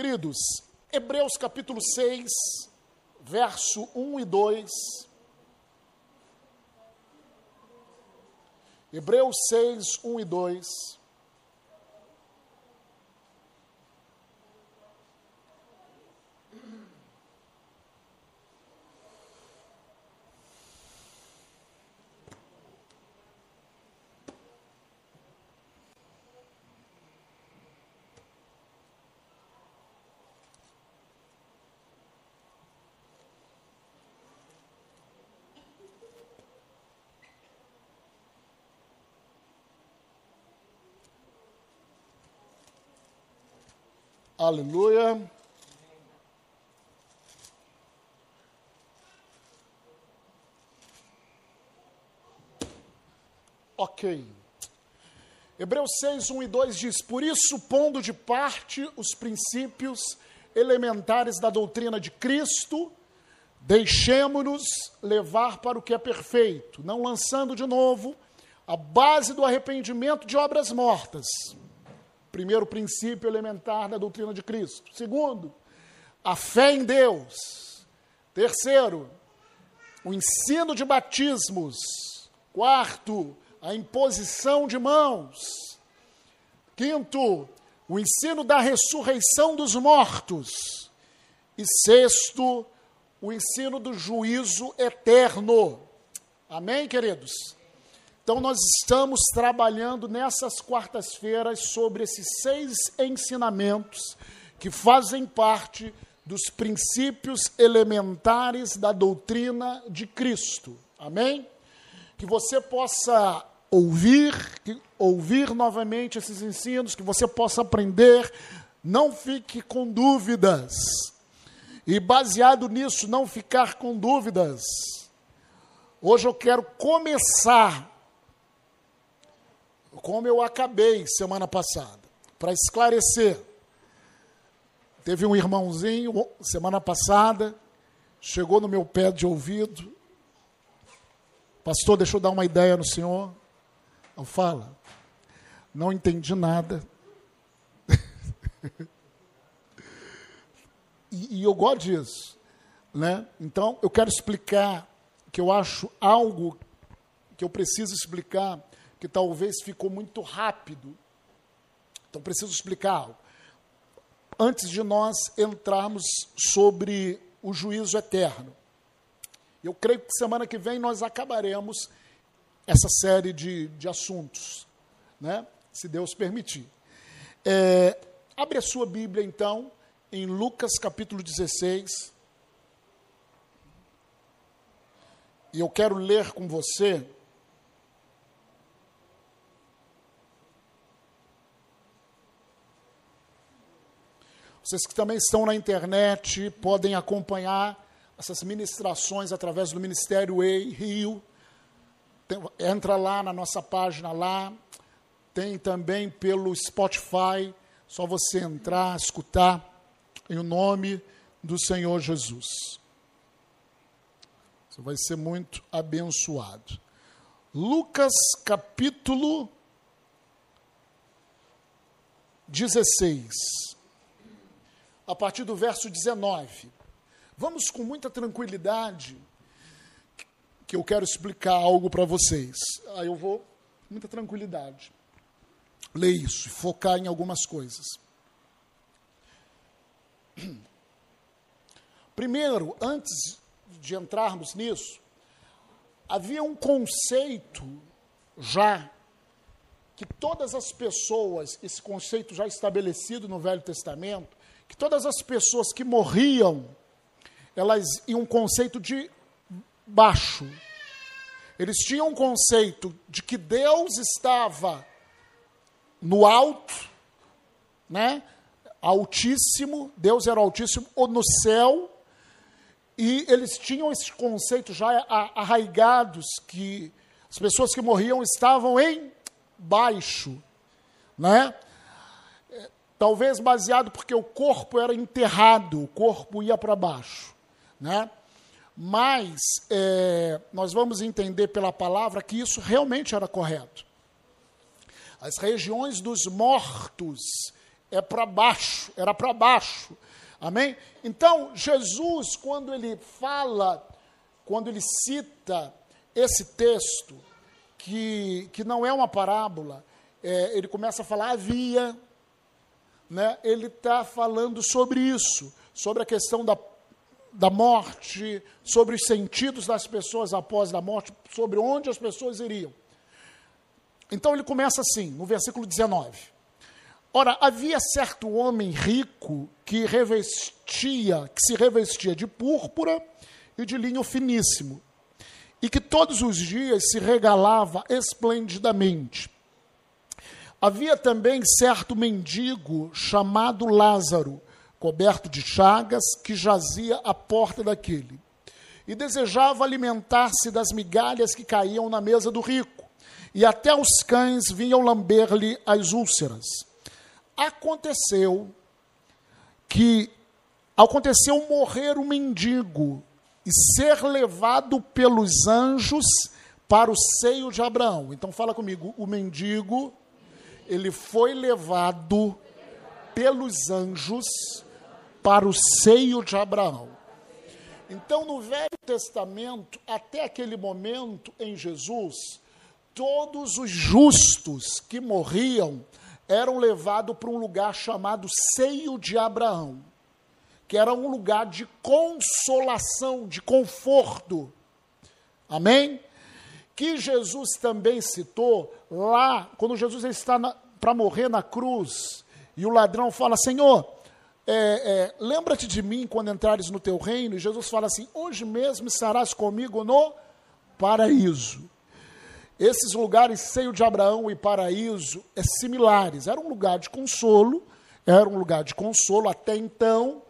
Queridos, Hebreus capítulo 6, verso 1 e 2. Hebreus 6, 1 e 2. Aleluia. Ok. Hebreus 6, 1 e 2 diz: Por isso, pondo de parte os princípios elementares da doutrina de Cristo, deixemo-nos levar para o que é perfeito, não lançando de novo a base do arrependimento de obras mortas Primeiro princípio elementar da doutrina de Cristo. Segundo, a fé em Deus. Terceiro, o ensino de batismos. Quarto, a imposição de mãos. Quinto, o ensino da ressurreição dos mortos. E sexto, o ensino do juízo eterno. Amém, queridos? Então, nós estamos trabalhando nessas quartas-feiras sobre esses seis ensinamentos que fazem parte dos princípios elementares da doutrina de Cristo. Amém? Que você possa ouvir, ouvir novamente esses ensinos, que você possa aprender, não fique com dúvidas. E baseado nisso, não ficar com dúvidas. Hoje eu quero começar como eu acabei semana passada, para esclarecer. Teve um irmãozinho semana passada, chegou no meu pé de ouvido, pastor, deixa eu dar uma ideia no senhor. Eu falo, não entendi nada. e, e eu gosto disso. Né? Então, eu quero explicar que eu acho algo que eu preciso explicar que talvez ficou muito rápido. Então, preciso explicar. Antes de nós entrarmos sobre o juízo eterno. Eu creio que semana que vem nós acabaremos essa série de, de assuntos, né? se Deus permitir. É, abre a sua Bíblia, então, em Lucas capítulo 16. E eu quero ler com você Vocês que também estão na internet podem acompanhar essas ministrações através do Ministério EI Rio. Tem, entra lá na nossa página lá. Tem também pelo Spotify. Só você entrar, escutar em nome do Senhor Jesus. Você vai ser muito abençoado. Lucas capítulo 16 a partir do verso 19. Vamos com muita tranquilidade, que eu quero explicar algo para vocês. Aí eu vou, com muita tranquilidade, ler isso, focar em algumas coisas. Primeiro, antes de entrarmos nisso, havia um conceito já que todas as pessoas, esse conceito já estabelecido no Velho Testamento, que todas as pessoas que morriam, elas iam um conceito de baixo. Eles tinham um conceito de que Deus estava no alto, né? Altíssimo, Deus era altíssimo, ou no céu, e eles tinham esse conceito já arraigados que as pessoas que morriam estavam em baixo, né? Talvez baseado porque o corpo era enterrado, o corpo ia para baixo. Né? Mas é, nós vamos entender pela palavra que isso realmente era correto. As regiões dos mortos é para baixo, era para baixo. Amém? Então, Jesus, quando ele fala, quando ele cita esse texto, que, que não é uma parábola, é, ele começa a falar havia, né? ele está falando sobre isso, sobre a questão da, da morte, sobre os sentidos das pessoas após a morte, sobre onde as pessoas iriam. Então ele começa assim, no versículo 19. Ora, havia certo homem rico que revestia, que se revestia de púrpura e de linho finíssimo, e que todos os dias se regalava esplendidamente. Havia também certo mendigo chamado Lázaro, coberto de chagas, que jazia à porta daquele, e desejava alimentar-se das migalhas que caíam na mesa do rico, e até os cães vinham lamber-lhe as úlceras. Aconteceu que aconteceu morrer um mendigo e ser levado pelos anjos para o seio de Abraão. Então fala comigo, o mendigo ele foi levado pelos anjos para o seio de Abraão. Então, no Velho Testamento, até aquele momento em Jesus, todos os justos que morriam eram levados para um lugar chamado seio de Abraão, que era um lugar de consolação, de conforto. Amém? Que Jesus também citou lá, quando Jesus está para morrer na cruz, e o ladrão fala: Senhor, é, é, lembra-te de mim quando entrares no teu reino. E Jesus fala assim: Hoje mesmo estarás comigo no paraíso. Esses lugares, seio de Abraão e paraíso, é similares. Era um lugar de consolo, era um lugar de consolo até então,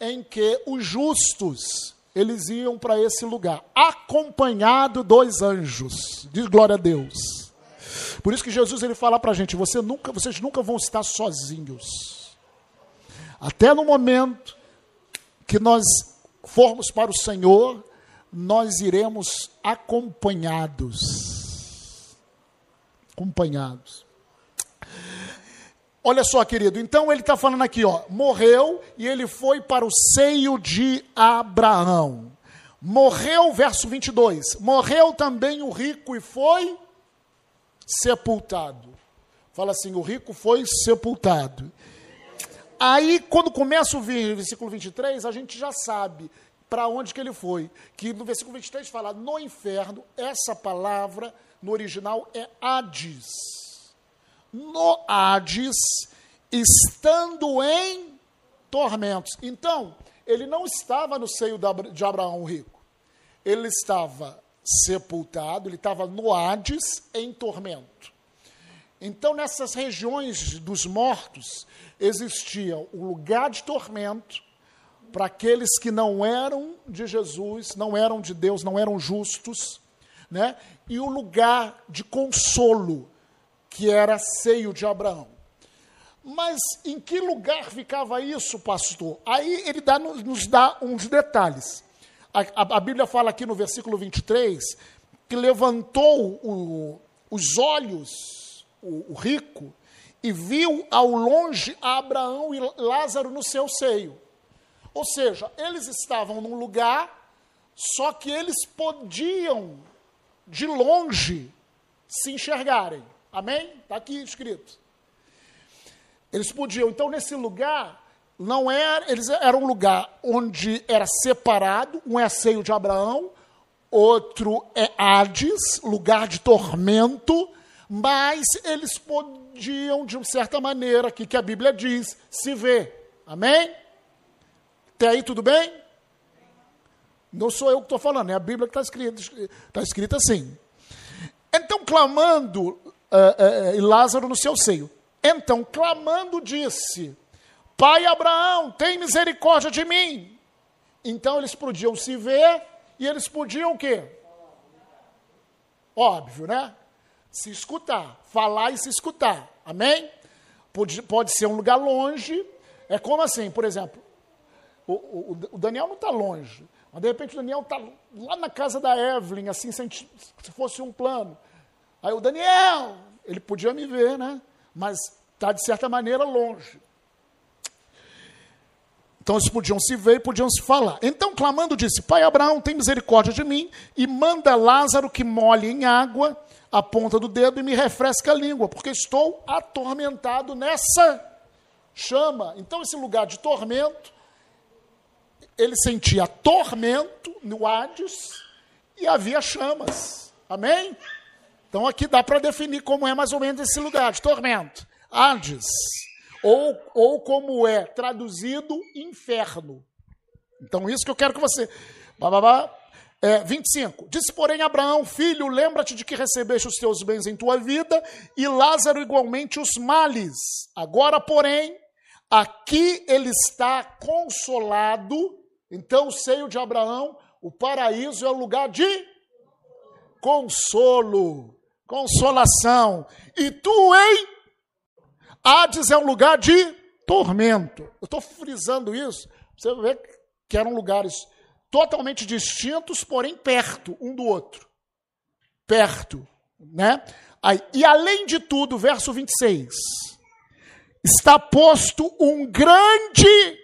em que os justos eles iam para esse lugar, acompanhado dos anjos. Diz glória a Deus. Por isso que Jesus ele fala para a gente: você nunca, vocês nunca vão estar sozinhos. Até no momento que nós formos para o Senhor, nós iremos acompanhados. Acompanhados. Olha só, querido, então ele está falando aqui, ó, morreu e ele foi para o seio de Abraão. Morreu, verso 22, morreu também o rico e foi sepultado. Fala assim, o rico foi sepultado. Aí, quando começa o versículo 23, a gente já sabe para onde que ele foi. Que no versículo 23 fala, no inferno, essa palavra no original é Hades no Hades, estando em tormentos. Então, ele não estava no seio de Abraão rico. Ele estava sepultado, ele estava no Hades em tormento. Então, nessas regiões dos mortos, existia o lugar de tormento para aqueles que não eram de Jesus, não eram de Deus, não eram justos, né? e o lugar de consolo que era seio de Abraão. Mas em que lugar ficava isso, pastor? Aí ele dá, nos dá uns detalhes. A, a, a, Bíblia fala aqui no versículo 23 que levantou o, os olhos, o, o rico, e viu ao longe Abraão e Lázaro no seu seio. Ou seja, eles estavam num lugar, só que eles podiam, de longe, se enxergarem. Amém? Está aqui escrito. Eles podiam, então, nesse lugar, não era, eles era um lugar onde era separado, um é seio de Abraão, outro é Hades, lugar de tormento, mas eles podiam, de certa maneira, aqui que a Bíblia diz, se ver. Amém? Até aí tudo bem? Não sou eu que estou falando, é a Bíblia que está escrita, está escrita assim. Então, clamando, uh, uh, e Lázaro no seu seio. Então, clamando, disse: Pai Abraão, tem misericórdia de mim. Então eles podiam se ver e eles podiam o quê? Óbvio, né? Se escutar, falar e se escutar. Amém? Pode, pode ser um lugar longe. É como assim, por exemplo, o, o, o Daniel não está longe, mas de repente o Daniel está lá na casa da Evelyn, assim, se, se fosse um plano. Aí o Daniel, ele podia me ver, né? Mas está de certa maneira longe. Então eles podiam se ver e podiam se falar. Então, clamando, disse: Pai Abraão, tem misericórdia de mim e manda Lázaro que molhe em água a ponta do dedo e me refresque a língua, porque estou atormentado nessa chama. Então, esse lugar de tormento, ele sentia tormento no Hades e havia chamas. Amém? Então, aqui dá para definir como é mais ou menos esse lugar de tormento. Hades ou, ou como é traduzido, inferno. Então, isso que eu quero que você. Bababá. É, 25. Disse, porém, Abraão, filho, lembra-te de que recebeste os teus bens em tua vida, e Lázaro igualmente os males. Agora, porém, aqui ele está consolado. Então, o seio de Abraão, o paraíso é o lugar de consolo, consolação. E tu, hein? Hades é um lugar de tormento. Eu estou frisando isso, você vê que eram lugares totalmente distintos, porém perto um do outro. Perto, né? Aí, e além de tudo, verso 26, está posto um grande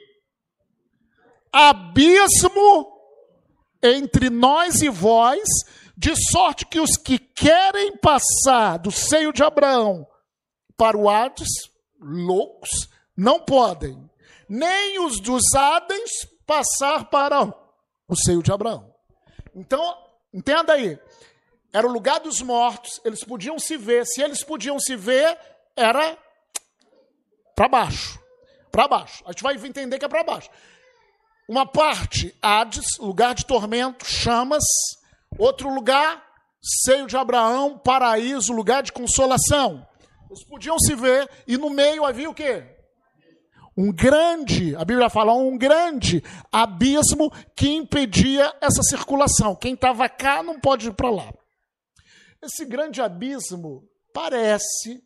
abismo entre nós e vós, de sorte que os que querem passar do seio de Abraão para o Hades, loucos, não podem, nem os dos Hades passar para o seio de Abraão. Então, entenda aí, era o lugar dos mortos, eles podiam se ver, se eles podiam se ver, era para baixo, para baixo. A gente vai entender que é para baixo. Uma parte, Hades, lugar de tormento, chamas. Outro lugar, seio de Abraão, paraíso, lugar de consolação. Eles podiam se ver e no meio havia o quê? Um grande, a Bíblia fala, um grande abismo que impedia essa circulação. Quem estava cá não pode ir para lá. Esse grande abismo parece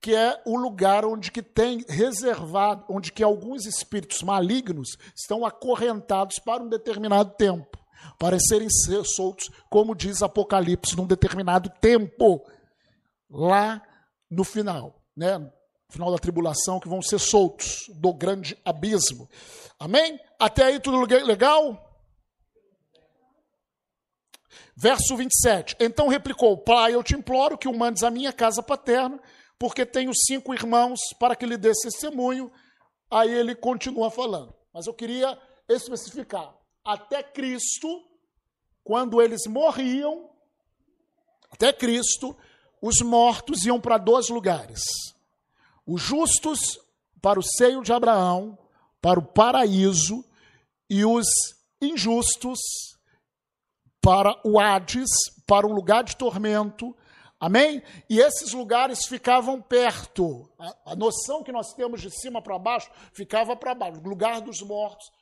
que é o lugar onde que tem reservado, onde que alguns espíritos malignos estão acorrentados para um determinado tempo, para serem soltos, como diz Apocalipse, num determinado tempo. Lá no final, né? No final da tribulação, que vão ser soltos do grande abismo. Amém? Até aí tudo legal? Verso 27. Então replicou: Pai, eu te imploro que o mandes à minha casa paterna, porque tenho cinco irmãos, para que lhe dê testemunho. Aí ele continua falando. Mas eu queria especificar: até Cristo, quando eles morriam, até Cristo, os mortos iam para dois lugares: os justos para o seio de Abraão, para o paraíso, e os injustos para o Hades, para um lugar de tormento. Amém? E esses lugares ficavam perto. A, a noção que nós temos de cima para baixo ficava para baixo, lugar dos mortos,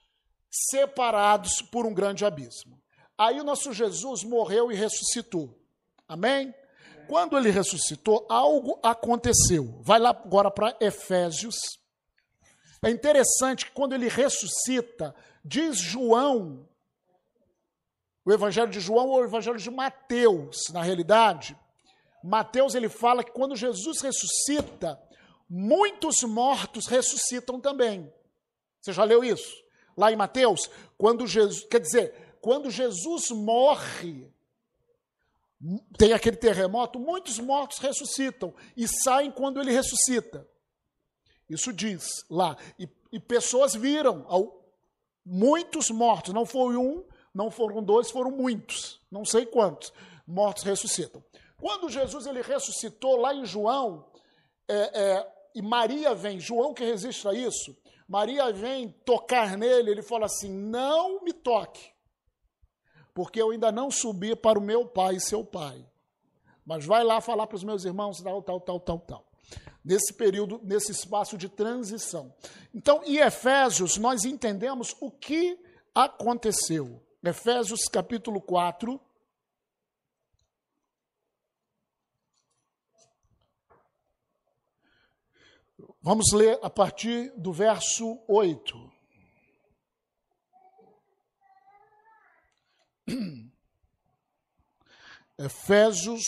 separados por um grande abismo. Aí o nosso Jesus morreu e ressuscitou. Amém? quando ele ressuscitou, algo aconteceu. Vai lá agora para Efésios. É interessante que quando ele ressuscita, diz João, o evangelho de João ou o evangelho de Mateus, na realidade, Mateus ele fala que quando Jesus ressuscita, muitos mortos ressuscitam também. Você já leu isso? Lá em Mateus, quando Jesus, quer dizer, quando Jesus morre, tem aquele terremoto, muitos mortos ressuscitam e saem quando ele ressuscita. Isso diz lá. E, e pessoas viram ao, muitos mortos, não foi um, não foram dois, foram muitos, não sei quantos mortos ressuscitam. Quando Jesus ele ressuscitou lá em João, é, é, e Maria vem, João que registra isso, Maria vem tocar nele, ele fala assim: não me toque, porque eu ainda não subi para o meu pai e seu pai. Mas vai lá falar para os meus irmãos, tal, tal, tal, tal, tal. Nesse período, nesse espaço de transição. Então, em Efésios, nós entendemos o que aconteceu. Efésios capítulo 4. Vamos ler a partir do verso 8. Efésios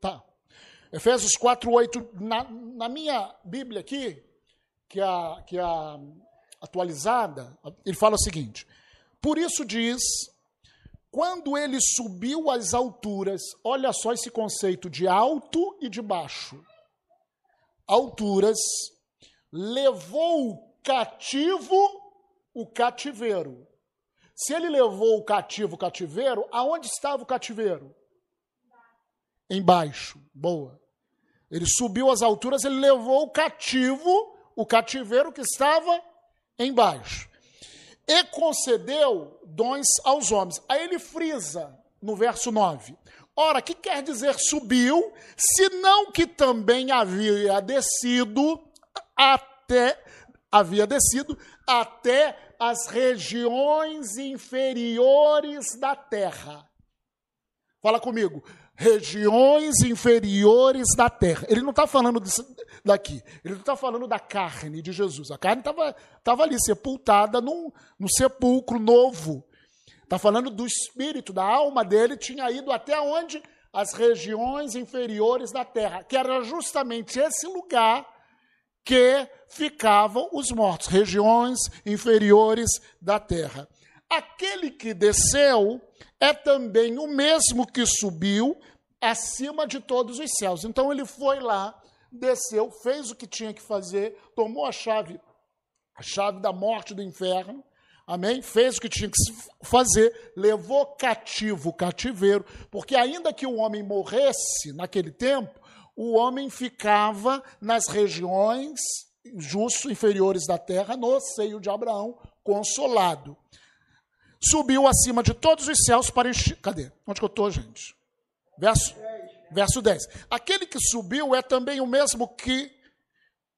Tá. Efésios 4, 8. Na, na minha Bíblia aqui, que é a, que é a atualizada, ele fala o seguinte: Por isso diz, quando ele subiu às alturas, olha só esse conceito de alto e de baixo. Alturas, levou cativo o cativeiro. Se ele levou o cativo o cativeiro, aonde estava o cativeiro? Embaixo. Boa. Ele subiu às alturas, ele levou o cativo, o cativeiro que estava embaixo. E concedeu dons aos homens. Aí ele frisa no verso 9. Ora, que quer dizer subiu, senão que também havia descido até havia descido até as regiões inferiores da terra. Fala comigo. Regiões inferiores da terra. Ele não está falando disso daqui. Ele não está falando da carne de Jesus. A carne estava ali, sepultada num, num sepulcro novo. Está falando do espírito, da alma dele, tinha ido até onde? As regiões inferiores da terra, que era justamente esse lugar que ficavam os mortos, regiões inferiores da terra. Aquele que desceu é também o mesmo que subiu acima de todos os céus. Então ele foi lá, desceu, fez o que tinha que fazer, tomou a chave, a chave da morte do inferno, amém? Fez o que tinha que fazer, levou cativo o cativeiro, porque ainda que o homem morresse naquele tempo, o homem ficava nas regiões justos inferiores da terra, no seio de Abraão, consolado. Subiu acima de todos os céus para encher. Cadê? Onde que eu estou, gente? Verso, verso 10. Aquele que subiu é também o mesmo que.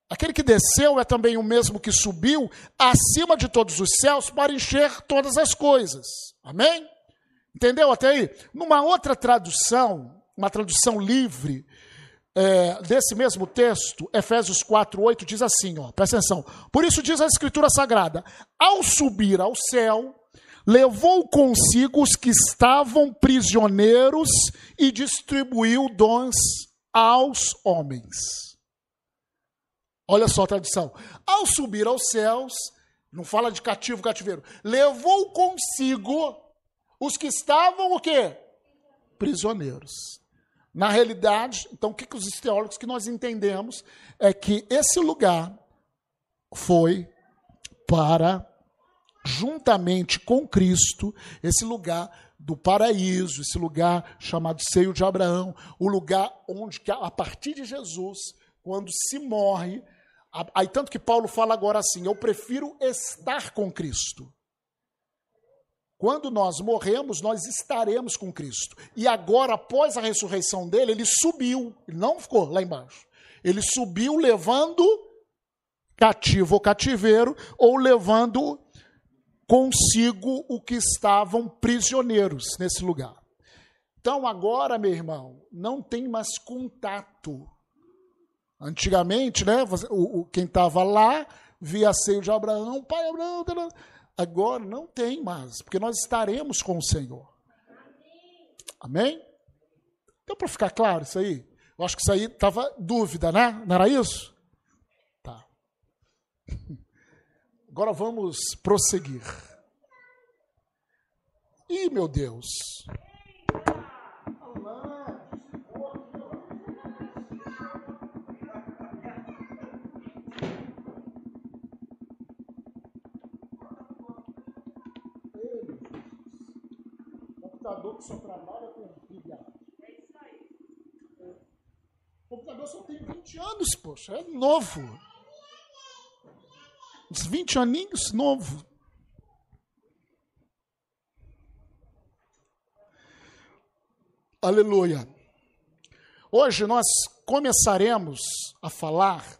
Aquele que desceu é também o mesmo que subiu acima de todos os céus para encher todas as coisas. Amém? Entendeu até aí? Numa outra tradução, uma tradução livre, é, desse mesmo texto, Efésios 4, 8, diz assim: ó, presta atenção. Por isso diz a Escritura Sagrada: ao subir ao céu, levou consigo os que estavam prisioneiros e distribuiu dons aos homens. Olha só a tradução. Ao subir aos céus, não fala de cativo, cativeiro, levou consigo os que estavam o quê? Prisioneiros. Na realidade, então, o que, que os teólogos que nós entendemos é que esse lugar foi para, juntamente com Cristo, esse lugar do paraíso, esse lugar chamado seio de Abraão, o lugar onde, a partir de Jesus, quando se morre, aí tanto que Paulo fala agora assim: eu prefiro estar com Cristo quando nós morremos, nós estaremos com Cristo. E agora, após a ressurreição dele, ele subiu, ele não ficou lá embaixo. Ele subiu levando cativo ou cativeiro, ou levando consigo o que estavam prisioneiros nesse lugar. Então, agora, meu irmão, não tem mais contato. Antigamente, né, o, quem estava lá via seio de Abraão, pai Abraão, Agora não tem mais, porque nós estaremos com o Senhor. Amém? Então, para ficar claro isso aí, eu acho que isso aí estava dúvida, né? Não era isso? Tá. Agora vamos prosseguir. Ih, meu Deus. computador que só trabalha com pilha. É isso aí. O computador só tem 20 anos, poxa, é novo. Uns 20 aninhos, novo. Aleluia. Hoje nós começaremos a falar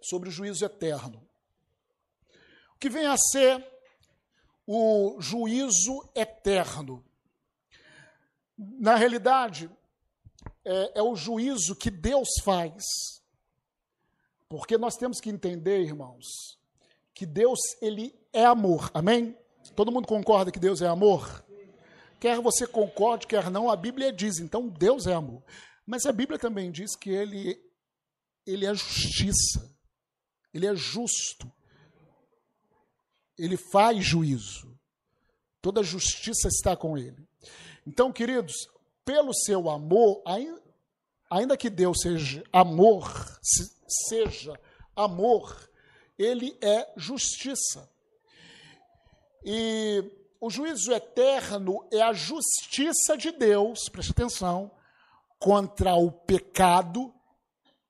sobre o juízo eterno. O que vem a ser o juízo eterno. Na realidade, é, é o juízo que Deus faz. Porque nós temos que entender, irmãos, que Deus ele é amor. Amém? Todo mundo concorda que Deus é amor? Quer você concorde, quer não, a Bíblia diz, então Deus é amor. Mas a Bíblia também diz que ele, ele é justiça, ele é justo, ele faz juízo, toda justiça está com ele. Então, queridos, pelo seu amor, ainda que Deus seja amor, seja amor, ele é justiça. E o juízo eterno é a justiça de Deus, preste atenção, contra o pecado,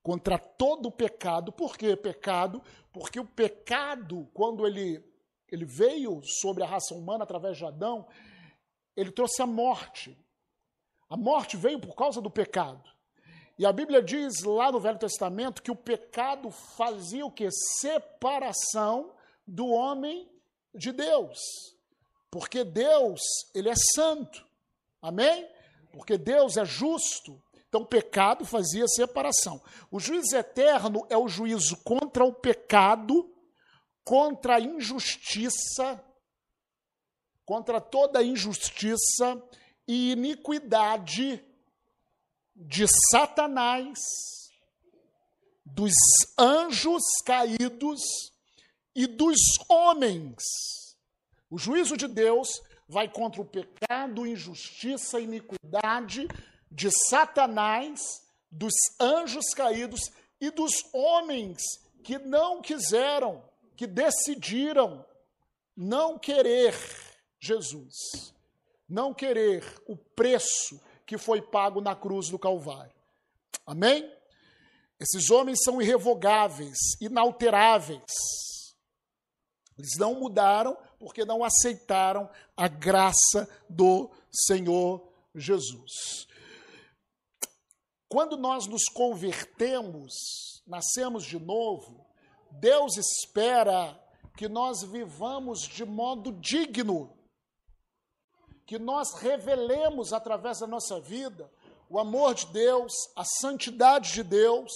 contra todo o pecado. Por que pecado? Porque o pecado, quando ele, ele veio sobre a raça humana através de Adão, ele trouxe a morte. A morte veio por causa do pecado. E a Bíblia diz lá no Velho Testamento que o pecado fazia o que? Separação do homem de Deus. Porque Deus, ele é santo. Amém? Porque Deus é justo. Então o pecado fazia separação. O juízo eterno é o juízo contra o pecado, contra a injustiça, contra toda injustiça e iniquidade de Satanás, dos anjos caídos e dos homens. O juízo de Deus vai contra o pecado, injustiça, iniquidade de Satanás, dos anjos caídos e dos homens que não quiseram, que decidiram não querer Jesus, não querer o preço que foi pago na cruz do Calvário. Amém? Esses homens são irrevogáveis, inalteráveis. Eles não mudaram porque não aceitaram a graça do Senhor Jesus. Quando nós nos convertemos, nascemos de novo, Deus espera que nós vivamos de modo digno que nós revelemos através da nossa vida o amor de Deus, a santidade de Deus,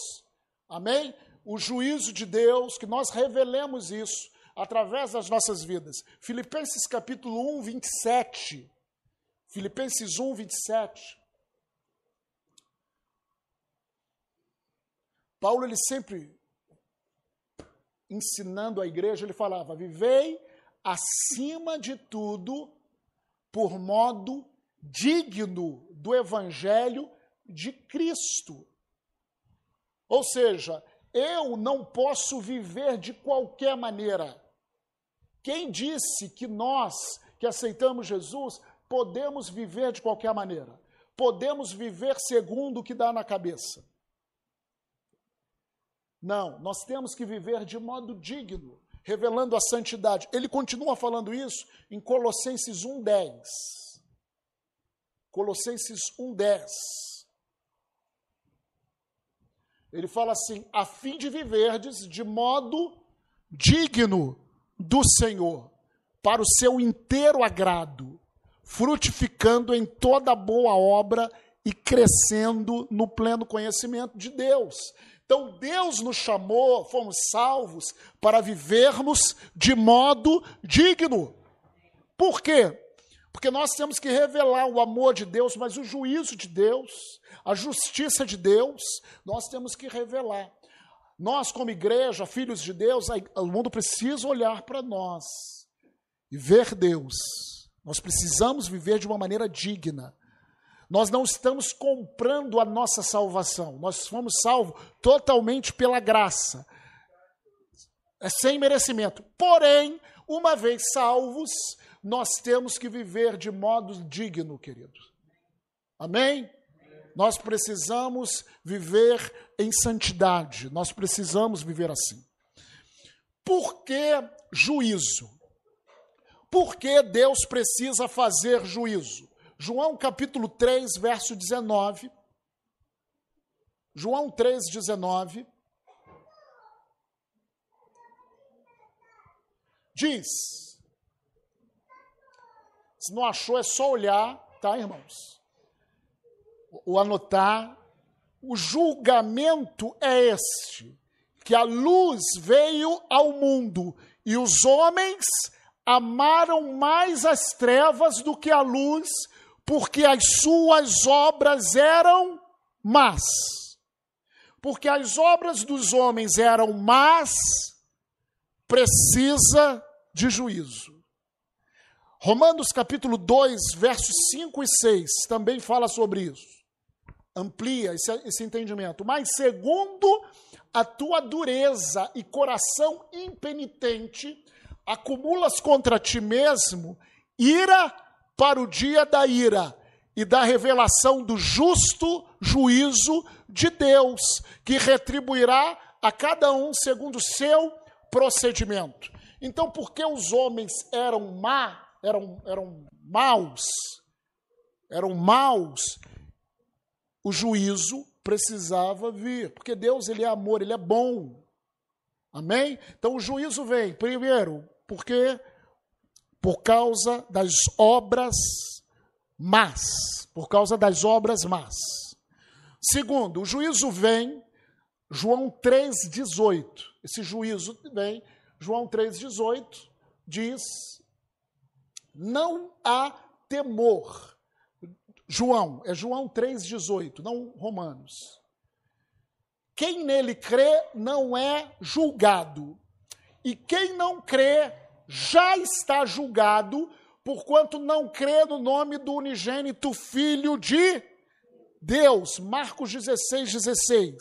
amém? O juízo de Deus, que nós revelemos isso através das nossas vidas. Filipenses capítulo 1, 27. Filipenses 1, 27. Paulo, ele sempre ensinando a igreja, ele falava: vivei acima de tudo por modo digno do evangelho de Cristo. Ou seja, eu não posso viver de qualquer maneira. Quem disse que nós que aceitamos Jesus podemos viver de qualquer maneira? Podemos viver segundo o que dá na cabeça? Não, nós temos que viver de modo digno revelando a santidade. Ele continua falando isso em Colossenses 1:10. Colossenses 1:10. Ele fala assim: a fim de viverdes de modo digno do Senhor, para o seu inteiro agrado, frutificando em toda boa obra e crescendo no pleno conhecimento de Deus. Então Deus nos chamou, fomos salvos para vivermos de modo digno. Por quê? Porque nós temos que revelar o amor de Deus, mas o juízo de Deus, a justiça de Deus, nós temos que revelar. Nós, como igreja, filhos de Deus, o mundo precisa olhar para nós e ver Deus. Nós precisamos viver de uma maneira digna. Nós não estamos comprando a nossa salvação. Nós fomos salvos totalmente pela graça. É sem merecimento. Porém, uma vez salvos, nós temos que viver de modo digno, queridos. Amém? Nós precisamos viver em santidade. Nós precisamos viver assim. Por que juízo? Por que Deus precisa fazer juízo? João capítulo 3, verso 19. João 3, 19. Diz. Se não achou, é só olhar, tá, irmãos? O anotar. O julgamento é este: que a luz veio ao mundo e os homens amaram mais as trevas do que a luz, porque as suas obras eram mas, porque as obras dos homens eram más, precisa de juízo. Romanos capítulo 2, versos 5 e 6 também fala sobre isso. Amplia esse, esse entendimento. Mas segundo a tua dureza e coração impenitente, acumulas contra ti mesmo ira para o dia da ira e da revelação do justo juízo de Deus, que retribuirá a cada um segundo o seu procedimento. Então, porque os homens eram má, eram, eram maus, eram maus, o juízo precisava vir, porque Deus ele é amor, ele é bom. Amém? Então o juízo vem, primeiro, porque por causa das obras más, por causa das obras más. Segundo, o juízo vem, João 3,18. Esse juízo vem, João 3,18 diz: não há temor. João, é João 3,18, não Romanos. Quem nele crê não é julgado. E quem não crê já está julgado, porquanto não crê no nome do unigênito Filho de Deus. Marcos 16, 16.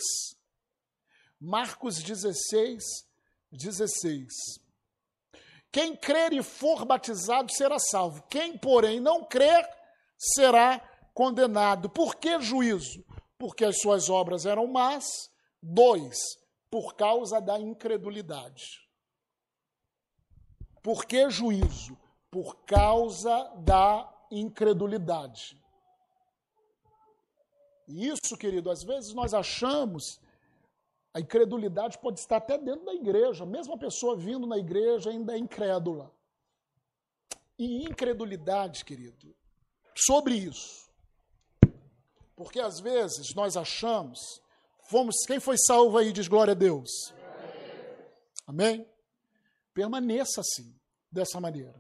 Marcos 16, 16. Quem crer e for batizado será salvo. Quem, porém, não crer será condenado. Por que juízo? Porque as suas obras eram más. Dois, por causa da incredulidade. Por que juízo? Por causa da incredulidade. E isso, querido, às vezes nós achamos a incredulidade pode estar até dentro da igreja, mesmo a pessoa vindo na igreja ainda é incrédula. E incredulidade, querido, sobre isso. Porque às vezes nós achamos, fomos, quem foi salvo aí diz glória a Deus. Amém? Permaneça assim, dessa maneira.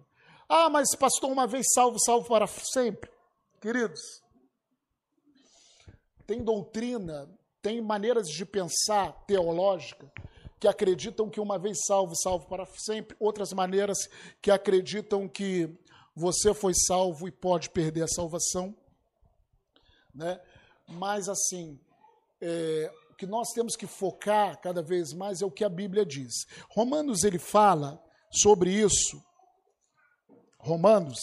Ah, mas pastor, uma vez salvo, salvo para sempre. Queridos, tem doutrina tem maneiras de pensar teológica que acreditam que uma vez salvo, salvo para sempre, outras maneiras que acreditam que você foi salvo e pode perder a salvação. Né? Mas, assim, é, o que nós temos que focar cada vez mais é o que a Bíblia diz. Romanos, ele fala sobre isso. Romanos,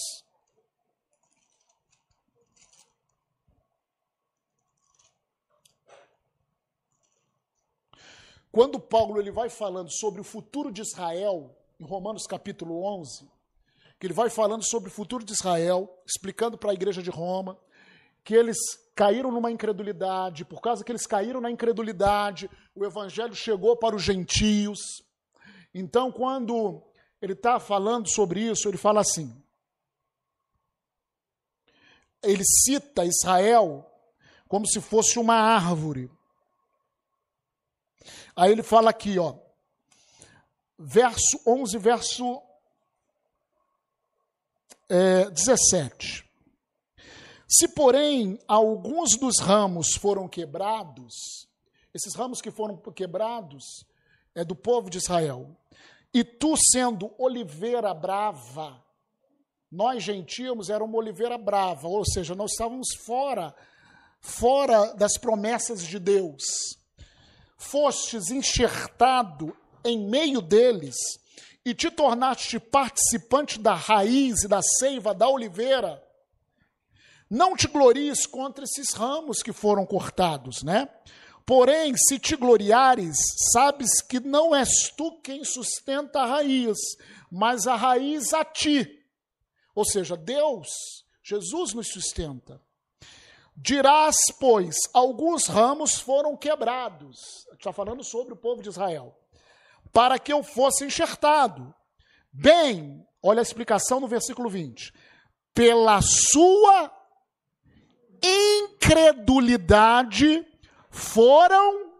Quando Paulo ele vai falando sobre o futuro de Israel, em Romanos capítulo 11, que ele vai falando sobre o futuro de Israel, explicando para a igreja de Roma que eles caíram numa incredulidade, por causa que eles caíram na incredulidade, o evangelho chegou para os gentios. Então, quando ele está falando sobre isso, ele fala assim: ele cita Israel como se fosse uma árvore. Aí ele fala aqui, ó, verso 11, verso é, 17. Se, porém, alguns dos ramos foram quebrados, esses ramos que foram quebrados é do povo de Israel, e tu sendo oliveira brava, nós gentíamos era uma oliveira brava, ou seja, nós estávamos fora, fora das promessas de Deus fostes enxertado em meio deles e te tornaste participante da raiz e da seiva da oliveira, não te glories contra esses ramos que foram cortados, né? Porém, se te gloriares, sabes que não és tu quem sustenta a raiz, mas a raiz a ti. Ou seja, Deus, Jesus nos sustenta. Dirás, pois, alguns ramos foram quebrados. Está falando sobre o povo de Israel. Para que eu fosse enxertado. Bem, olha a explicação no versículo 20. Pela sua incredulidade foram.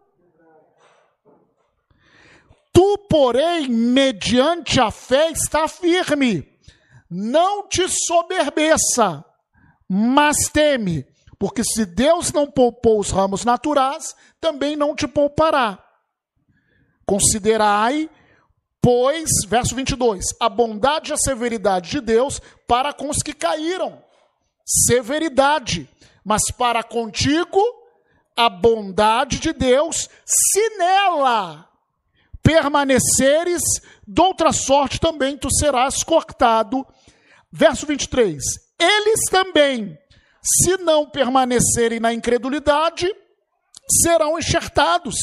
Tu, porém, mediante a fé, está firme. Não te soberbeça, mas teme Porque se Deus não poupou os ramos naturais, também não te poupará. Considerai, pois, verso 22, a bondade e a severidade de Deus para com os que caíram. Severidade, mas para contigo a bondade de Deus, se nela permaneceres, doutra sorte também tu serás cortado. Verso 23: Eles também, se não permanecerem na incredulidade, serão enxertados,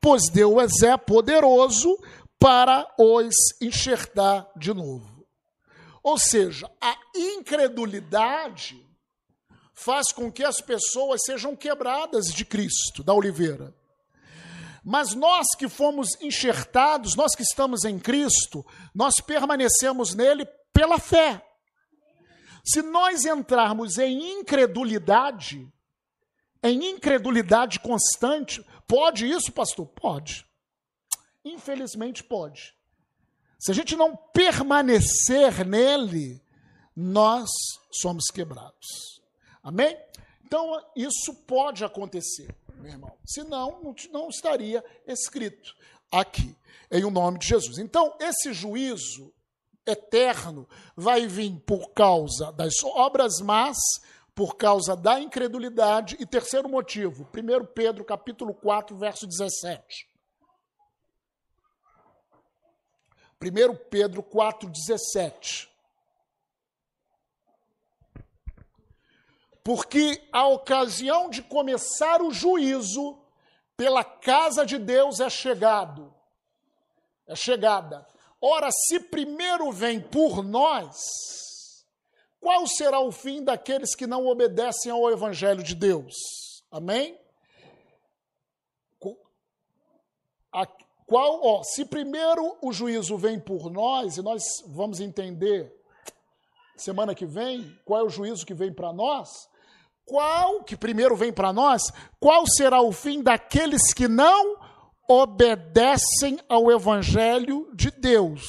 pois Deus é poderoso para os enxertar de novo. Ou seja, a incredulidade faz com que as pessoas sejam quebradas de Cristo, da oliveira. Mas nós que fomos enxertados, nós que estamos em Cristo, nós permanecemos nele pela fé. Se nós entrarmos em incredulidade, em incredulidade constante, pode isso, pastor? Pode. Infelizmente pode. Se a gente não permanecer nele, nós somos quebrados. Amém? Então, isso pode acontecer, meu irmão. Senão, não, estaria escrito aqui, em o nome de Jesus. Então, esse juízo eterno vai vir por causa das obras más, por causa da incredulidade e terceiro motivo, 1 Pedro capítulo 4, verso 17. 1 Pedro 4, 17. Porque a ocasião de começar o juízo pela casa de Deus é chegado. É chegada. Ora, se primeiro vem por nós, qual será o fim daqueles que não obedecem ao Evangelho de Deus? Amém? Qual, ó, se primeiro o juízo vem por nós, e nós vamos entender semana que vem qual é o juízo que vem para nós, qual, que primeiro vem para nós, qual será o fim daqueles que não obedecem ao Evangelho de Deus.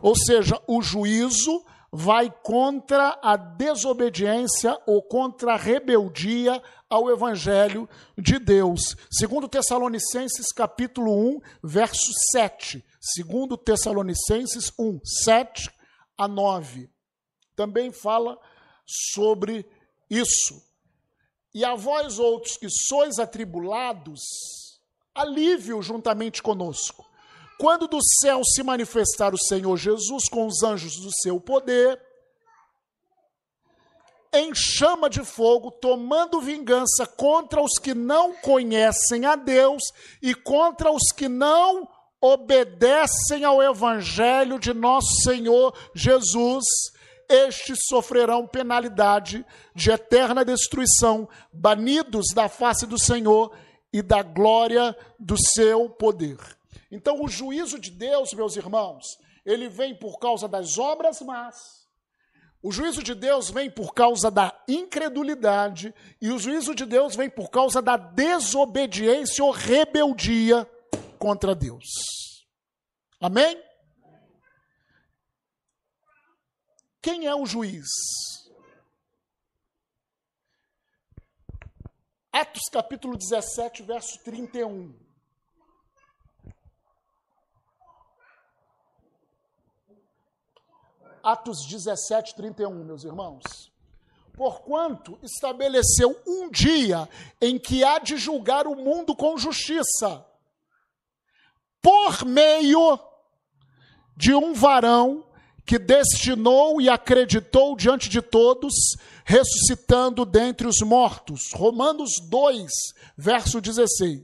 Ou seja, o juízo vai contra a desobediência ou contra a rebeldia ao evangelho de Deus. Segundo Tessalonicenses capítulo 1, verso 7. Segundo Tessalonicenses 1, 7 a 9. Também fala sobre isso. E a vós outros que sois atribulados, alívio juntamente conosco. Quando do céu se manifestar o Senhor Jesus com os anjos do seu poder, em chama de fogo, tomando vingança contra os que não conhecem a Deus e contra os que não obedecem ao Evangelho de nosso Senhor Jesus, estes sofrerão penalidade de eterna destruição, banidos da face do Senhor e da glória do seu poder. Então, o juízo de Deus, meus irmãos, ele vem por causa das obras más. O juízo de Deus vem por causa da incredulidade e o juízo de Deus vem por causa da desobediência ou rebeldia contra Deus. Amém? Quem é o juiz? Atos capítulo 17, verso 31. Atos 17, 31, meus irmãos. Porquanto estabeleceu um dia em que há de julgar o mundo com justiça, por meio de um varão que destinou e acreditou diante de todos, ressuscitando dentre os mortos. Romanos 2, verso 16.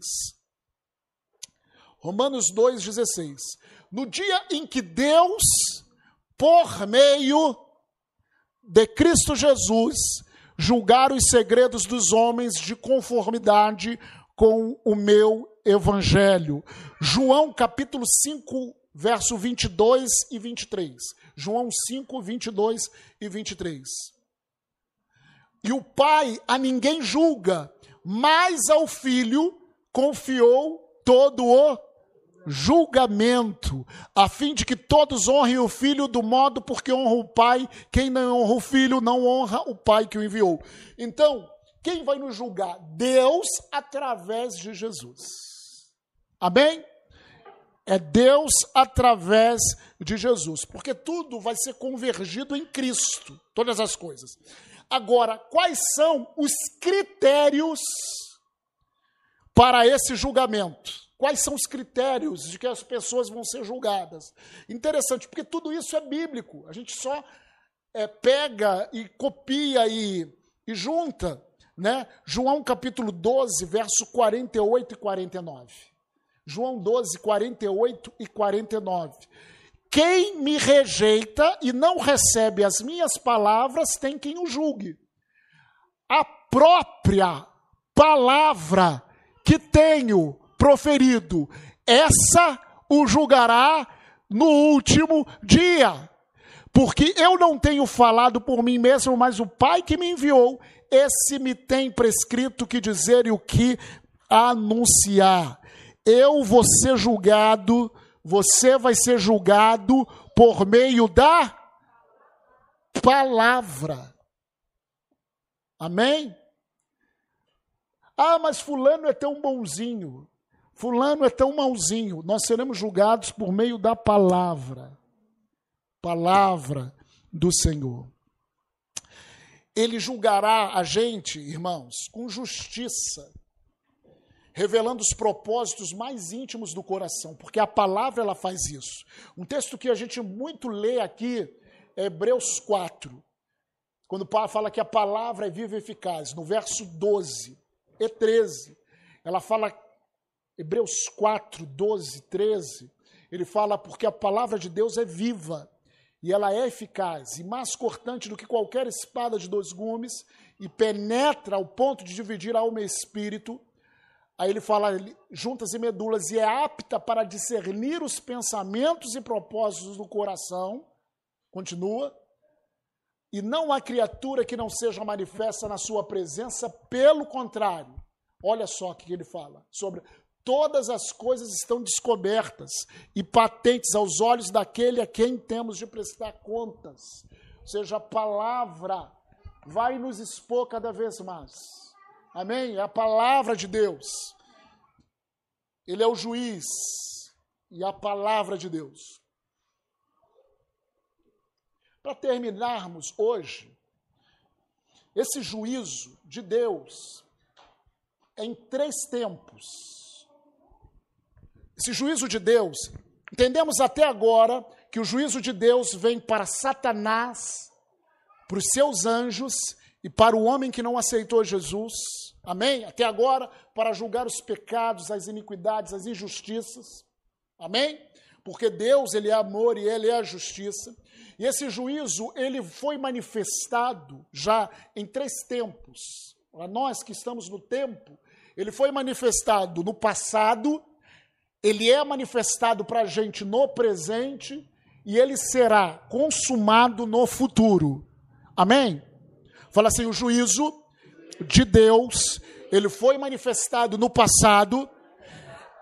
Romanos 2, 16. No dia em que Deus, por meio de Cristo Jesus, julgar os segredos dos homens de conformidade com o meu evangelho. João capítulo 5, verso 22 e 23. João 5, 22 e 23. E o pai a ninguém julga, mas ao filho confiou todo o julgamento, a fim de que todos honrem o filho do modo porque honra o pai, quem não honra o filho não honra o pai que o enviou. Então, Quem vai nos julgar? Deus através de Jesus. Amém? É Deus através de Jesus, porque tudo vai ser convergido em Cristo, todas as coisas. Agora, quais são os critérios para esse julgamento? Quais são os critérios de que as pessoas vão ser julgadas? Interessante, porque tudo isso é bíblico. A gente só é, pega e copia e, e junta. Né? João capítulo 12, verso 48 e 49. João 12, 48 e 49. Quem me rejeita e não recebe as minhas palavras tem quem o julgue. A própria palavra que tenho proferido, essa o julgará no último dia. Porque eu não tenho falado por mim mesmo, mas o Pai que me enviou, esse me tem prescrito que dizer e o que anunciar. Eu vou ser julgado, você vai ser julgado por meio da palavra. Amém? Ah, mas Fulano é tão bonzinho. Fulano é tão mauzinho. Nós seremos julgados por meio da palavra palavra do Senhor. Ele julgará a gente, irmãos, com justiça, revelando os propósitos mais íntimos do coração, porque a palavra ela faz isso. Um texto que a gente muito lê aqui é Hebreus 4, quando Paulo fala que a palavra é viva e eficaz, no verso 12 e 13, ela fala, Hebreus 4, 12, 13, ele fala porque a palavra de Deus é viva e ela é eficaz e mais cortante do que qualquer espada de dois gumes e penetra ao ponto de dividir alma e espírito. Aí ele fala juntas e medulas e é apta para discernir os pensamentos e propósitos do coração. Continua. E não há criatura que não seja manifesta na sua presença, pelo contrário. Olha só o que ele fala sobre todas as coisas estão descobertas e patentes aos olhos daquele a quem temos de prestar contas. Ou seja, a palavra vai nos expor cada vez mais. Amém? É a palavra de Deus. Ele é o juiz e a palavra de Deus. Para terminarmos hoje, esse juízo de Deus é em três tempos esse juízo de Deus, entendemos até agora que o juízo de Deus vem para Satanás, para os seus anjos e para o homem que não aceitou Jesus. Amém? Até agora, para julgar os pecados, as iniquidades, as injustiças. Amém? Porque Deus, ele é amor e ele é justiça. E esse juízo, ele foi manifestado já em três tempos. Para nós que estamos no tempo, ele foi manifestado no passado, ele é manifestado para a gente no presente e ele será consumado no futuro. Amém? Fala assim: o juízo de Deus, ele foi manifestado no passado,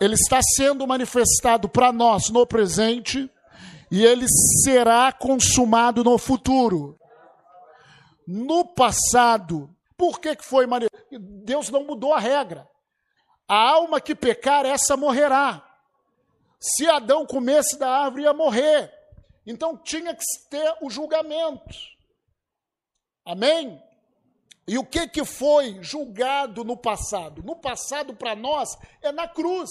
ele está sendo manifestado para nós no presente e ele será consumado no futuro. No passado, por que, que foi manifestado? Deus não mudou a regra. A alma que pecar, essa morrerá. Se Adão comesse da árvore, ia morrer. Então tinha que ter o julgamento. Amém? E o que, que foi julgado no passado? No passado, para nós, é na cruz.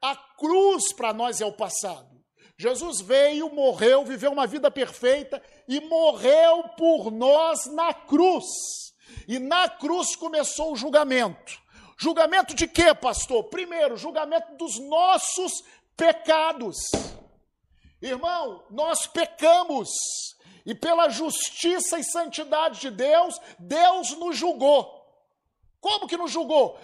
A cruz, para nós, é o passado. Jesus veio, morreu, viveu uma vida perfeita e morreu por nós na cruz. E na cruz começou o julgamento. Julgamento de quê, pastor? Primeiro, julgamento dos nossos pecados. Irmão, nós pecamos e pela justiça e santidade de Deus, Deus nos julgou. Como que nos julgou?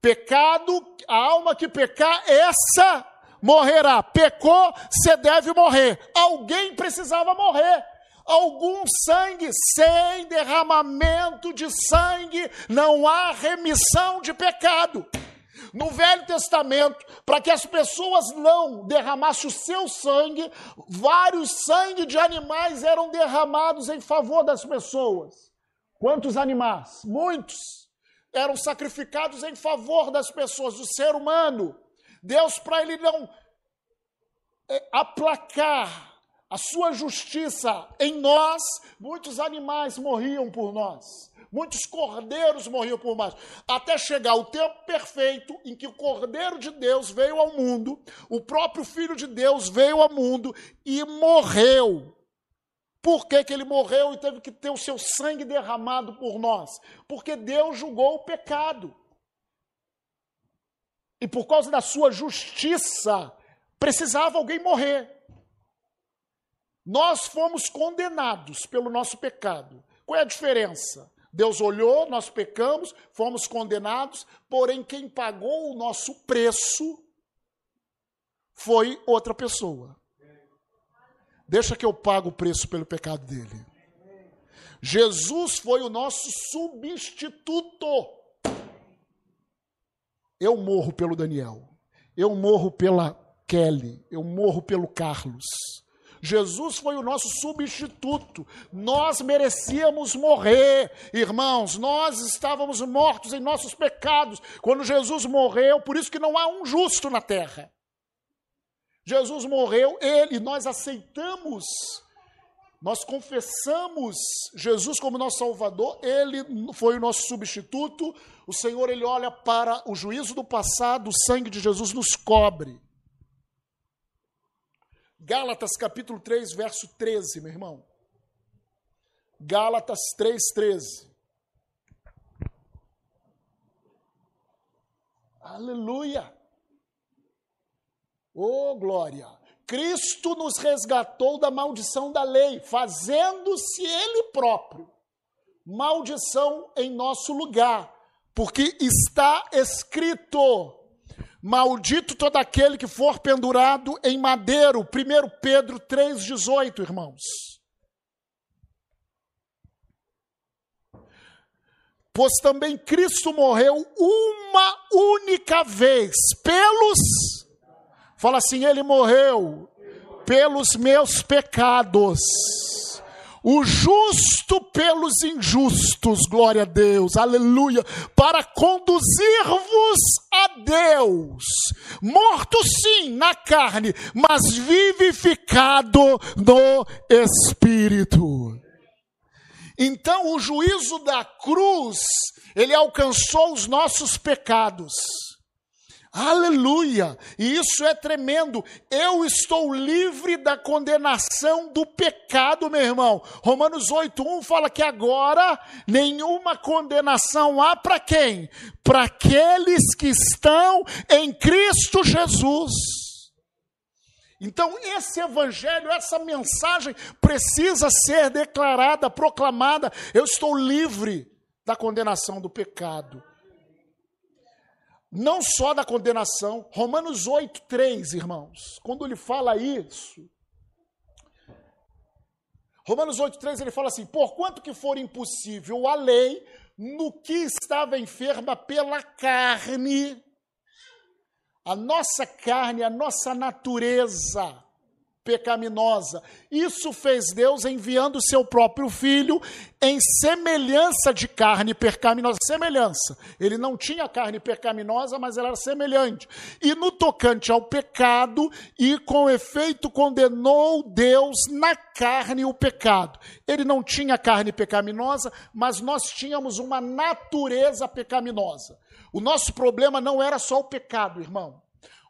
Pecado, a alma que pecar, essa morrerá. Pecou, você deve morrer. Alguém precisava morrer. Algum sangue, sem derramamento de sangue, não há remissão de pecado no Velho Testamento, para que as pessoas não derramassem o seu sangue, vários sangue de animais eram derramados em favor das pessoas. Quantos animais? Muitos. eram sacrificados em favor das pessoas, do ser humano. Deus, para ele não é, aplacar a sua justiça em nós, muitos animais morriam por nós. Muitos cordeiros morriam por nós, até chegar o tempo perfeito em que o Cordeiro de Deus veio ao mundo, o próprio Filho de Deus veio ao mundo e morreu. Por que, que ele morreu e teve que ter o seu sangue derramado por nós? Porque Deus julgou o pecado. E por causa da sua justiça, precisava alguém morrer. Nós fomos condenados pelo nosso pecado. Qual é a diferença? Deus olhou, nós pecamos, fomos condenados, porém quem pagou o nosso preço foi outra pessoa. Deixa que eu pago o preço pelo pecado dele. Jesus foi o nosso substituto. Eu morro pelo Daniel, eu morro pela Kelly, eu morro pelo Carlos. Jesus foi o nosso substituto. Nós merecíamos morrer, irmãos. Nós estávamos mortos em nossos pecados quando Jesus morreu, por isso que não há um justo na terra. Jesus morreu, ele, nós aceitamos, nós confessamos Jesus como nosso Salvador, ele foi o nosso substituto. O Senhor, ele olha para o juízo do passado, o sangue de Jesus nos cobre. Gálatas capítulo 3, verso 13, meu irmão. Gálatas 3, 13. Aleluia! Oh, glória! Cristo nos resgatou da maldição da lei, fazendo-se Ele próprio maldição em nosso lugar, porque está escrito: Maldito todo aquele que for pendurado em madeiro. 1 Pedro 3,18, irmãos. Pois também Cristo morreu uma única vez pelos. Fala assim, ele morreu pelos meus pecados o justo pelos injustos, glória a Deus, aleluia, para conduzir-vos a Deus, morto sim na carne, mas vivificado no Espírito. Então o juízo da cruz, ele alcançou os nossos pecados. Aleluia! E isso é tremendo. Eu estou livre da condenação do pecado, meu irmão. Romanos 8:1 fala que agora nenhuma condenação há para quem? Para aqueles que estão em Cristo Jesus. Então, esse evangelho, essa mensagem precisa ser declarada, proclamada. Eu estou livre da condenação do pecado não só da condenação. Romanos 8, 3, irmãos, quando ele fala isso, Romanos 8, 3, ele fala assim: Porquanto que for impossível a lei, no que estava enferma pela carne, a nossa carne, a nossa natureza, pecaminosa. Isso fez Deus enviando seu próprio filho em semelhança de carne pecaminosa. Semelhança. Ele não tinha carne pecaminosa, mas ela era semelhante. E no tocante ao pecado, e com efeito condenou Deus na carne o pecado. Ele não tinha carne pecaminosa, mas nós tínhamos uma natureza pecaminosa. O nosso problema não era só o pecado, irmão.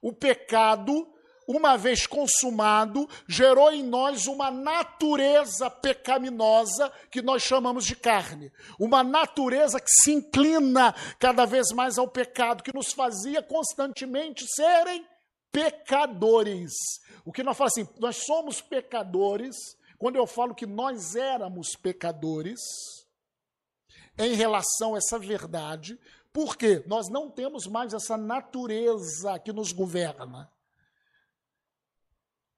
O pecado uma vez consumado, gerou em nós uma natureza pecaminosa que nós chamamos de carne. Uma natureza que se inclina cada vez mais ao pecado, que nos fazia constantemente serem pecadores. O que nós falamos assim, nós somos pecadores, quando eu falo que nós éramos pecadores, em relação a essa verdade, porque nós não temos mais essa natureza que nos governa.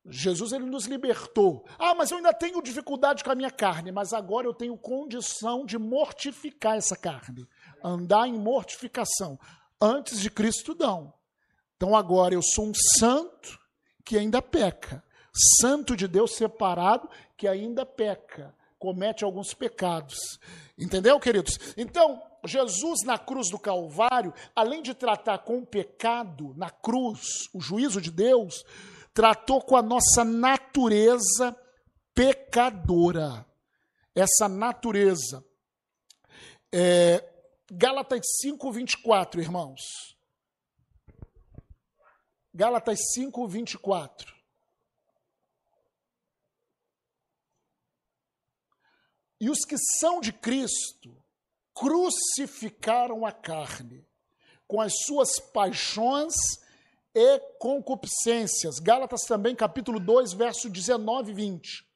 Jesus ele nos libertou. Ah, mas eu ainda tenho dificuldade com a minha carne, mas agora eu tenho condição de mortificar essa carne, andar em mortificação. Antes de Cristo não. Então agora eu sou um santo que ainda peca, santo de Deus separado que ainda peca, comete alguns pecados. Entendeu, queridos? Então, Jesus na cruz do Calvário, além de tratar com o pecado na cruz, o juízo de Deus, tratou com a nossa natureza pecadora. Essa natureza. É, Gálatas 5, 24, irmãos. Gálatas 5, 24. E os que são de Cristo crucificaram a carne com as suas paixões e concupiscências. Gálatas também, capítulo 2, verso 19 e 20.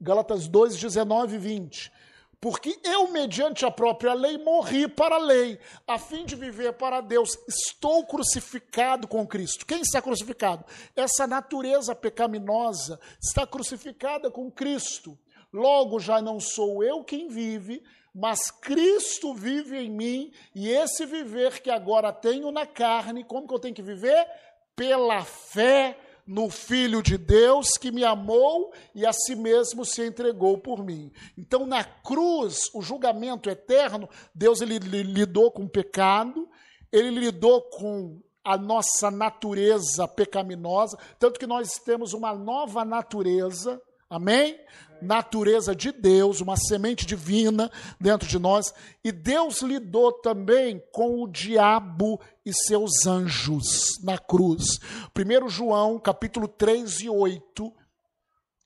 Gálatas 2, 19 e 20. Porque eu, mediante a própria lei, morri para a lei, a fim de viver para Deus. Estou crucificado com Cristo. Quem está crucificado? Essa natureza pecaminosa está crucificada com Cristo. Logo, já não sou eu quem vive, mas Cristo vive em mim, e esse viver que agora tenho na carne, como que eu tenho que viver? Pela fé no Filho de Deus que me amou e a si mesmo se entregou por mim. Então, na cruz, o julgamento eterno, Deus ele, ele lidou com o pecado, ele lidou com a nossa natureza pecaminosa, tanto que nós temos uma nova natureza, amém? natureza de Deus, uma semente divina dentro de nós, e Deus lidou também com o diabo e seus anjos na cruz. 1 João, capítulo 3 e 8,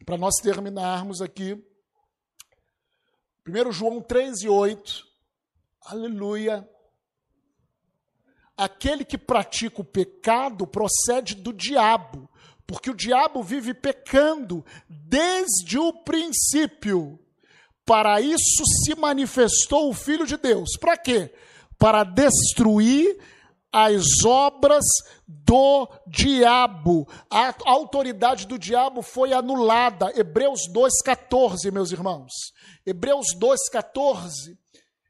para nós terminarmos aqui. 1 João 3 e 8, aleluia. Aquele que pratica o pecado procede do diabo porque o diabo vive pecando desde o princípio. Para isso se manifestou o Filho de Deus. Para quê? Para destruir as obras do diabo. A autoridade do diabo foi anulada. Hebreus 2,14, meus irmãos. Hebreus 2,14,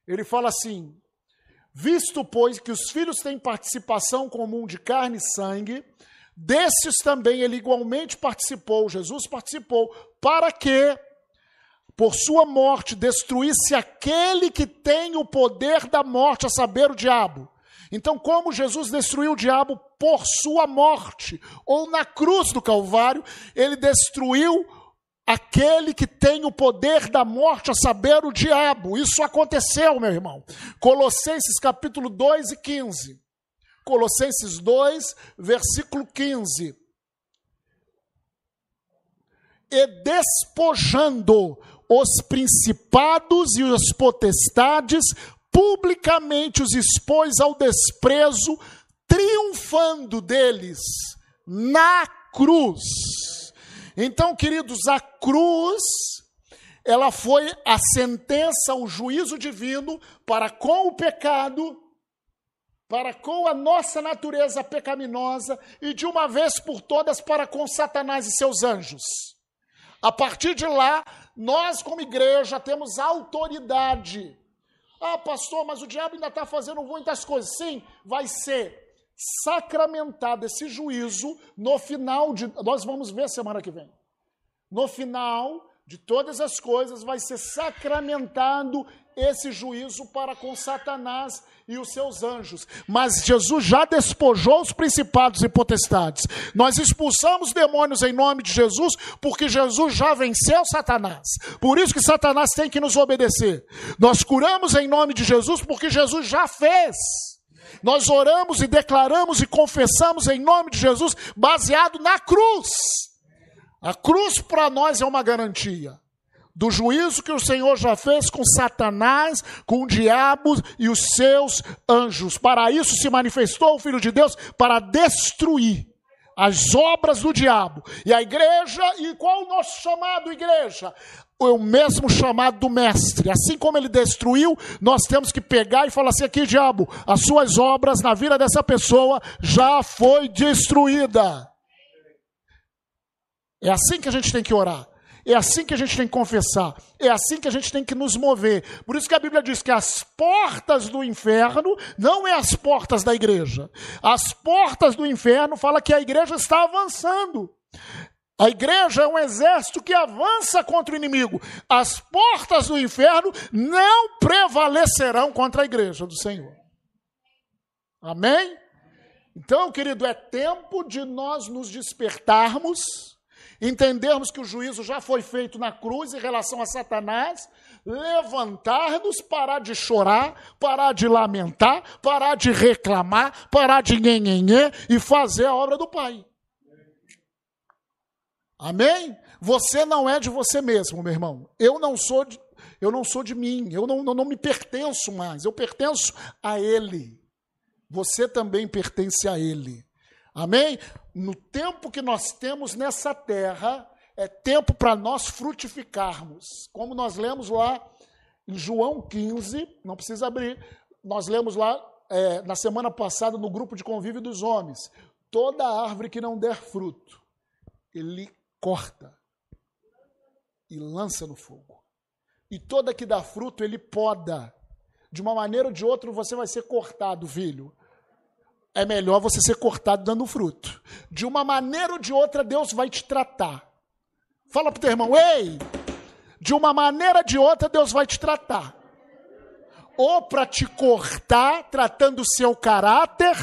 ele fala assim: Visto, pois, que os filhos têm participação comum de carne e sangue, Desses também ele igualmente participou, Jesus participou, para que, por sua morte, destruísse aquele que tem o poder da morte, a saber, o diabo. Então, como Jesus destruiu o diabo por sua morte, ou na cruz do Calvário, ele destruiu aquele que tem o poder da morte, a saber, o diabo. Isso aconteceu, meu irmão. Colossenses capítulo 2 e 15. Colossenses 2, versículo 15. E despojando os principados e os potestades, publicamente os expôs ao desprezo, triunfando deles na cruz. Então, queridos, a cruz ela foi a sentença, o juízo divino para com o pecado para com a nossa natureza pecaminosa e de uma vez por todas para com Satanás e seus anjos. A partir de lá, nós, como igreja, temos autoridade. Ah, pastor, mas o diabo ainda está fazendo muitas coisas. Sim, vai ser sacramentado esse juízo no final de. Nós vamos ver semana que vem. No final de todas as coisas, vai ser sacramentado esse juízo para com Satanás e os seus anjos. Mas Jesus já despojou os principados e potestades. Nós expulsamos demônios em nome de Jesus, porque Jesus já venceu Satanás. Por isso que Satanás tem que nos obedecer. Nós curamos em nome de Jesus, porque Jesus já fez. Nós oramos e declaramos e confessamos em nome de Jesus, baseado na cruz. A cruz para nós é uma garantia do juízo que o Senhor já fez com Satanás, com o diabo e os seus anjos. Para isso se manifestou o Filho de Deus para destruir as obras do diabo. E a igreja, e qual o nosso chamado, igreja? O mesmo chamado do mestre. Assim como ele destruiu, nós temos que pegar e falar assim: aqui, diabo, as suas obras na vida dessa pessoa já foi destruída. É assim que a gente tem que orar. É assim que a gente tem que confessar. É assim que a gente tem que nos mover. Por isso que a Bíblia diz que as portas do inferno não é as portas da igreja. As portas do inferno fala que a igreja está avançando. A igreja é um exército que avança contra o inimigo. As portas do inferno não prevalecerão contra a igreja do Senhor. Amém? Então, querido, é tempo de nós nos despertarmos, entendermos que o juízo já foi feito na cruz em relação a Satanás, levantar-nos, parar de chorar, parar de lamentar, parar de reclamar, parar de nhenhenhê e fazer a obra do Pai. Amém? Você não é de você mesmo, meu irmão. Eu não sou de, eu não sou de mim, eu não, não, não me pertenço mais, eu pertenço a Ele. Você também pertence a Ele. Amém? No tempo que nós temos nessa terra, é tempo para nós frutificarmos. Como nós lemos lá em João 15, não precisa abrir, nós lemos lá é, na semana passada no grupo de convívio dos homens: toda árvore que não der fruto, ele corta e lança no fogo. E toda que dá fruto, ele poda. De uma maneira ou de outra, você vai ser cortado, filho. É melhor você ser cortado dando fruto. De uma maneira ou de outra, Deus vai te tratar. Fala para o teu irmão, ei! De uma maneira ou de outra, Deus vai te tratar. Ou para te cortar, tratando o seu caráter,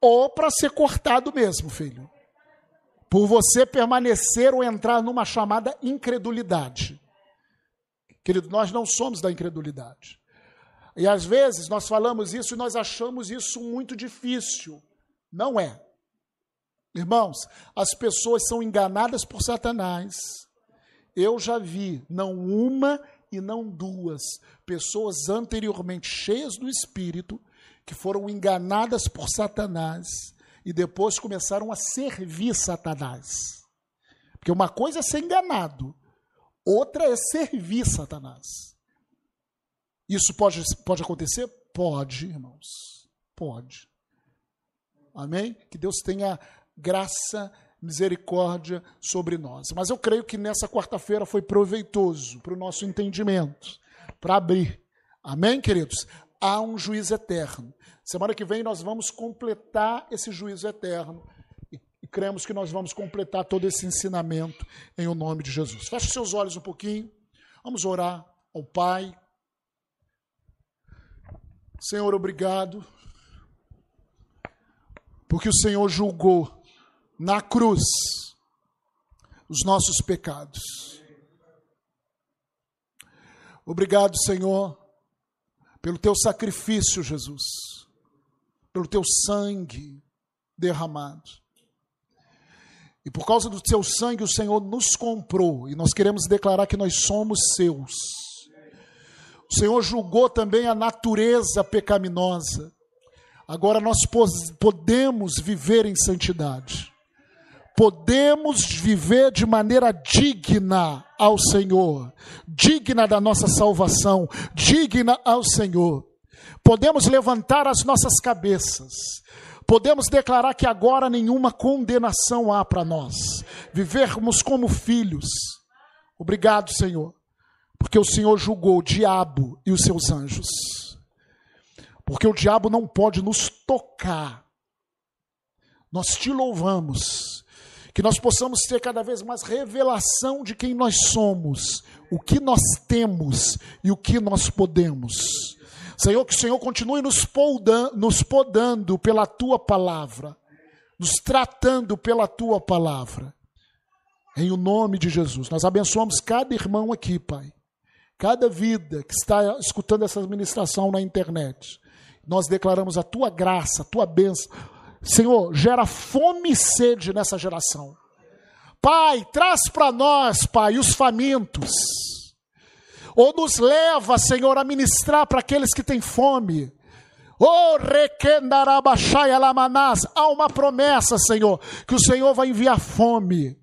ou para ser cortado mesmo, filho por você permanecer ou entrar numa chamada incredulidade. Querido, nós não somos da incredulidade. E às vezes nós falamos isso e nós achamos isso muito difícil. Não é. Irmãos, as pessoas são enganadas por Satanás. Eu já vi, não uma e não duas, pessoas anteriormente cheias do Espírito, que foram enganadas por Satanás e depois começaram a servir Satanás. Porque uma coisa é ser enganado, outra é servir Satanás. Isso pode, pode acontecer? Pode, irmãos. Pode. Amém? Que Deus tenha graça, misericórdia sobre nós. Mas eu creio que nessa quarta-feira foi proveitoso para o nosso entendimento, para abrir. Amém, queridos? Há um juiz eterno. Semana que vem nós vamos completar esse juízo eterno e cremos que nós vamos completar todo esse ensinamento em o nome de Jesus. Feche seus olhos um pouquinho. Vamos orar ao Pai. Senhor, obrigado. Porque o Senhor julgou na cruz os nossos pecados. Obrigado, Senhor, pelo teu sacrifício, Jesus pelo teu sangue derramado. E por causa do teu sangue, o Senhor nos comprou, e nós queremos declarar que nós somos seus. O Senhor julgou também a natureza pecaminosa. Agora nós podemos viver em santidade. Podemos viver de maneira digna ao Senhor, digna da nossa salvação, digna ao Senhor podemos levantar as nossas cabeças, podemos declarar que agora nenhuma condenação há para nós, vivermos como filhos. Obrigado, Senhor, porque o Senhor julgou o diabo e os seus anjos, porque o diabo não pode nos tocar. Nós te louvamos, que nós possamos ter cada vez mais revelação de quem nós somos, o que nós temos e o que nós podemos. Senhor, que o Senhor continue nos podando, nos podando pela tua palavra, nos tratando pela tua palavra. Em o nome de Jesus. Nós abençoamos cada irmão aqui, Pai. Cada vida que está escutando essa administração na internet. Nós declaramos a tua graça, a tua bênção. Senhor, gera fome e sede nessa geração. Pai, traz para nós, Pai, os famintos ou nos leva, Senhor, a ministrar para aqueles que têm fome. Há uma promessa, Senhor, que o Senhor vai enviar fome.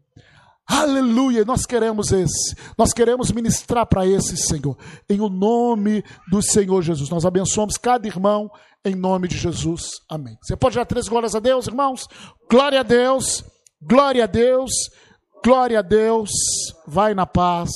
Aleluia, nós queremos esse. Nós queremos ministrar para esse, Senhor. Em o nome do Senhor Jesus. Nós abençoamos cada irmão em nome de Jesus. Amém. Você pode dar três glórias a Deus, irmãos? Glória a Deus. Glória a Deus. Glória a Deus. Vai na paz.